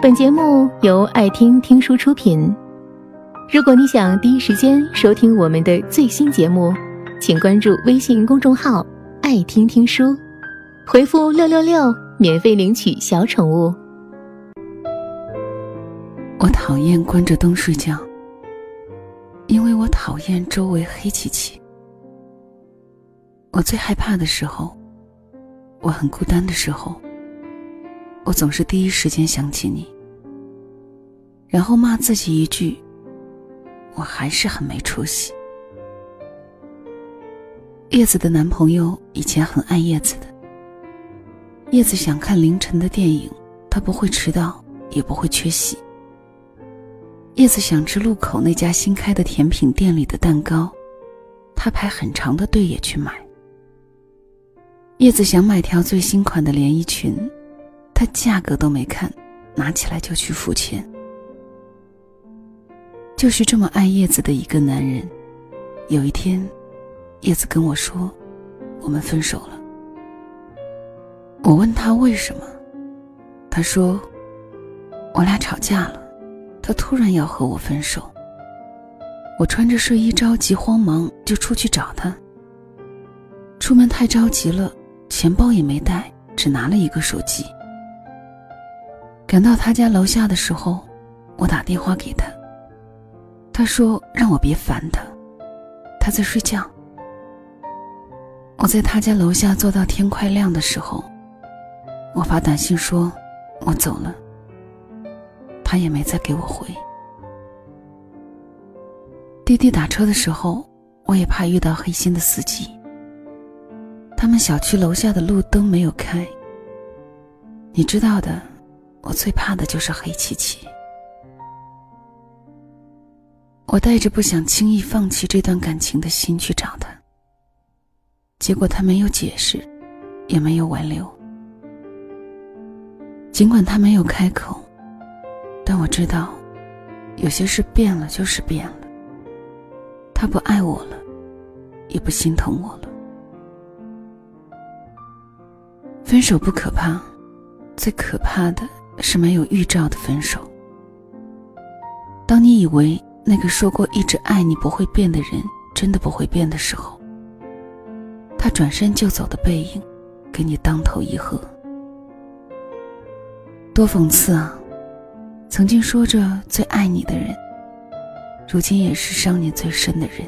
本节目由爱听听书出品。如果你想第一时间收听我们的最新节目，请关注微信公众号“爱听听书”，回复“六六六”免费领取小宠物。我讨厌关着灯睡觉，因为我讨厌周围黑漆漆。我最害怕的时候，我很孤单的时候。我总是第一时间想起你，然后骂自己一句：“我还是很没出息。”叶子的男朋友以前很爱叶子的。叶子想看凌晨的电影，他不会迟到，也不会缺席。叶子想吃路口那家新开的甜品店里的蛋糕，他排很长的队也去买。叶子想买条最新款的连衣裙。他价格都没看，拿起来就去付钱。就是这么爱叶子的一个男人，有一天，叶子跟我说：“我们分手了。”我问他为什么，他说：“我俩吵架了，他突然要和我分手。我穿着睡衣着急慌忙就出去找他。出门太着急了，钱包也没带，只拿了一个手机。”赶到他家楼下的时候，我打电话给他。他说让我别烦他，他在睡觉。我在他家楼下坐到天快亮的时候，我发短信说我走了。他也没再给我回。滴滴打车的时候，我也怕遇到黑心的司机。他们小区楼下的路灯没有开，你知道的。我最怕的就是黑漆漆。我带着不想轻易放弃这段感情的心去找他，结果他没有解释，也没有挽留。尽管他没有开口，但我知道，有些事变了就是变了。他不爱我了，也不心疼我了。分手不可怕，最可怕的。是没有预兆的分手。当你以为那个说过一直爱你不会变的人真的不会变的时候，他转身就走的背影，给你当头一喝。多讽刺啊！曾经说着最爱你的人，如今也是伤你最深的人。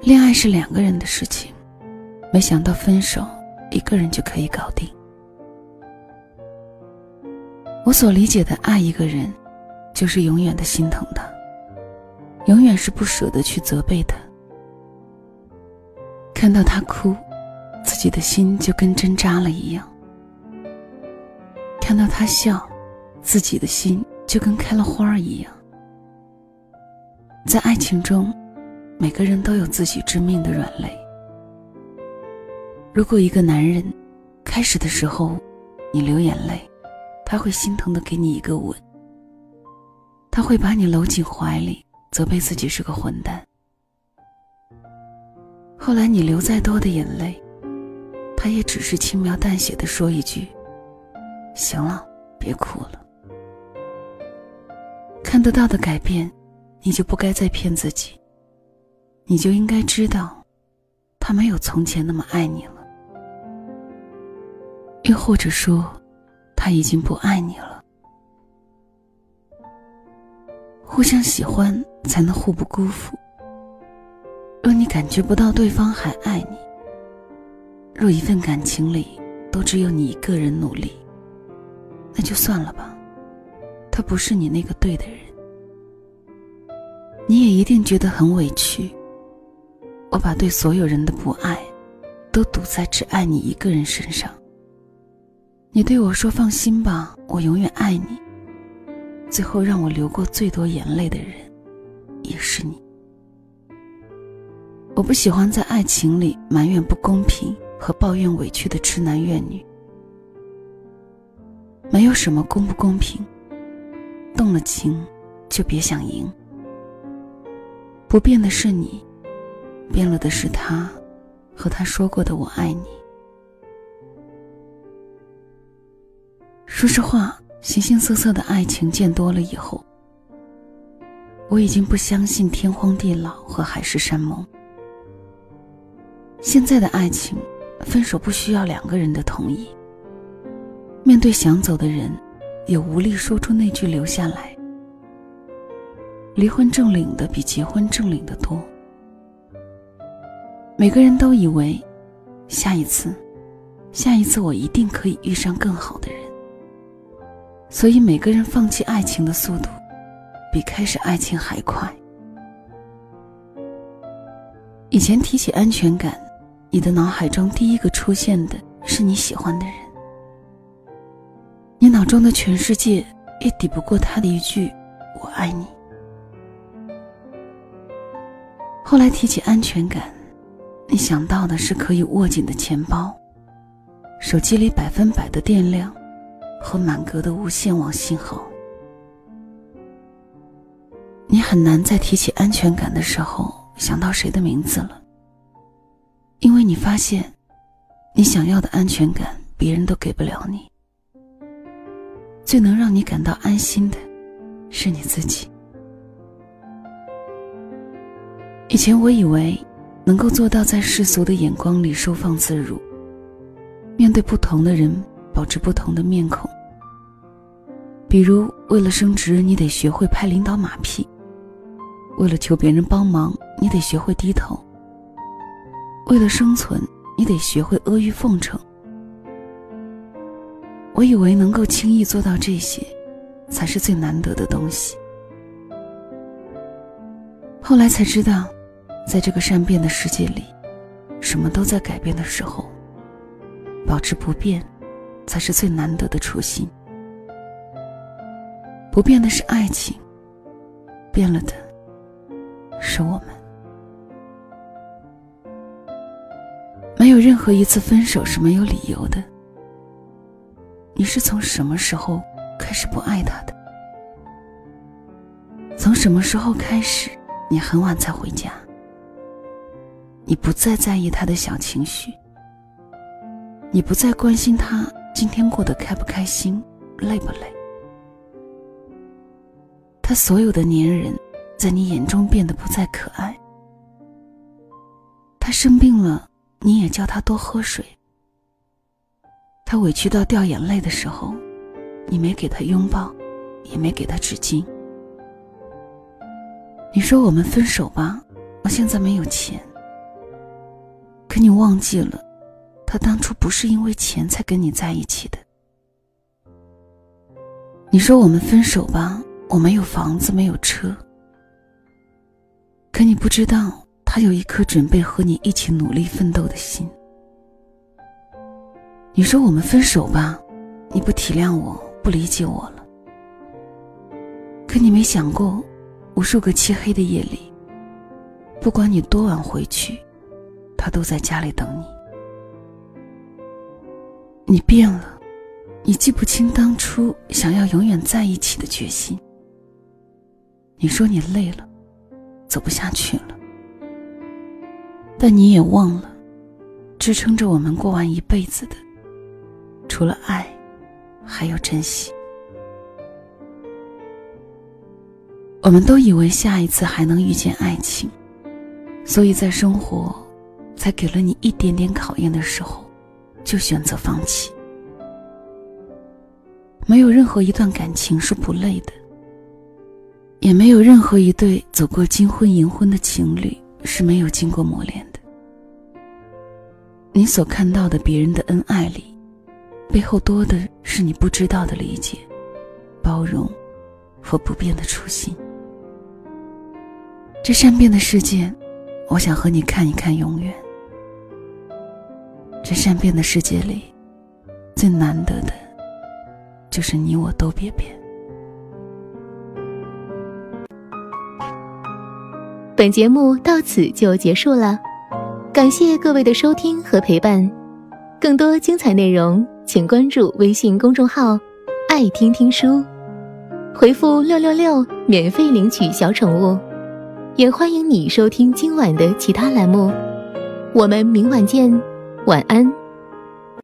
恋爱是两个人的事情，没想到分手一个人就可以搞定。我所理解的爱一个人，就是永远的心疼他，永远是不舍得去责备他。看到他哭，自己的心就跟针扎了一样；看到他笑，自己的心就跟开了花儿一样。在爱情中，每个人都有自己致命的软肋。如果一个男人开始的时候，你流眼泪。他会心疼的给你一个吻，他会把你搂进怀里，责备自己是个混蛋。后来你流再多的眼泪，他也只是轻描淡写的说一句：“行了，别哭了。”看得到的改变，你就不该再骗自己，你就应该知道，他没有从前那么爱你了，又或者说。他已经不爱你了。互相喜欢才能互不辜负。若你感觉不到对方还爱你，若一份感情里都只有你一个人努力，那就算了吧。他不是你那个对的人，你也一定觉得很委屈。我把对所有人的不爱，都赌在只爱你一个人身上。你对我说：“放心吧，我永远爱你。”最后让我流过最多眼泪的人，也是你。我不喜欢在爱情里埋怨不公平和抱怨委屈的痴男怨女。没有什么公不公平，动了情就别想赢。不变的是你，变了的是他，和他说过的“我爱你”。说实话，形形色色的爱情见多了以后，我已经不相信天荒地老和海誓山盟。现在的爱情，分手不需要两个人的同意。面对想走的人，也无力说出那句留下来。离婚证领的比结婚证领的多。每个人都以为，下一次，下一次我一定可以遇上更好的人。所以每个人放弃爱情的速度，比开始爱情还快。以前提起安全感，你的脑海中第一个出现的是你喜欢的人，你脑中的全世界也抵不过他的一句“我爱你”。后来提起安全感。你想到的是可以握紧的钱包，手机里百分百的电量，和满格的无线网信号。你很难在提起安全感的时候想到谁的名字了，因为你发现，你想要的安全感别人都给不了你。最能让你感到安心的，是你自己。以前我以为。能够做到在世俗的眼光里收放自如，面对不同的人保持不同的面孔。比如，为了升职，你得学会拍领导马屁；为了求别人帮忙，你得学会低头；为了生存，你得学会阿谀奉承。我以为能够轻易做到这些，才是最难得的东西。后来才知道。在这个善变的世界里，什么都在改变的时候，保持不变，才是最难得的初心。不变的是爱情，变了的是我们。没有任何一次分手是没有理由的。你是从什么时候开始不爱他的？从什么时候开始，你很晚才回家？你不再在意他的小情绪，你不再关心他今天过得开不开心、累不累。他所有的粘人，在你眼中变得不再可爱。他生病了，你也叫他多喝水。他委屈到掉眼泪的时候，你没给他拥抱，也没给他纸巾。你说我们分手吧，我现在没有钱。可你忘记了，他当初不是因为钱才跟你在一起的。你说我们分手吧，我没有房子，没有车。可你不知道，他有一颗准备和你一起努力奋斗的心。你说我们分手吧，你不体谅我，不理解我了。可你没想过，无数个漆黑的夜里，不管你多晚回去。他都在家里等你。你变了，你记不清当初想要永远在一起的决心。你说你累了，走不下去了，但你也忘了，支撑着我们过完一辈子的，除了爱，还有珍惜。我们都以为下一次还能遇见爱情，所以在生活。才给了你一点点考验的时候，就选择放弃。没有任何一段感情是不累的，也没有任何一对走过金婚银婚的情侣是没有经过磨练的。你所看到的别人的恩爱里，背后多的是你不知道的理解、包容和不变的初心。这善变的世界，我想和你看一看永远。这善变的世界里，最难得的，就是你我都别变。本节目到此就结束了，感谢各位的收听和陪伴。更多精彩内容，请关注微信公众号“爱听听书”，回复“六六六”免费领取小宠物。也欢迎你收听今晚的其他栏目。我们明晚见。晚安。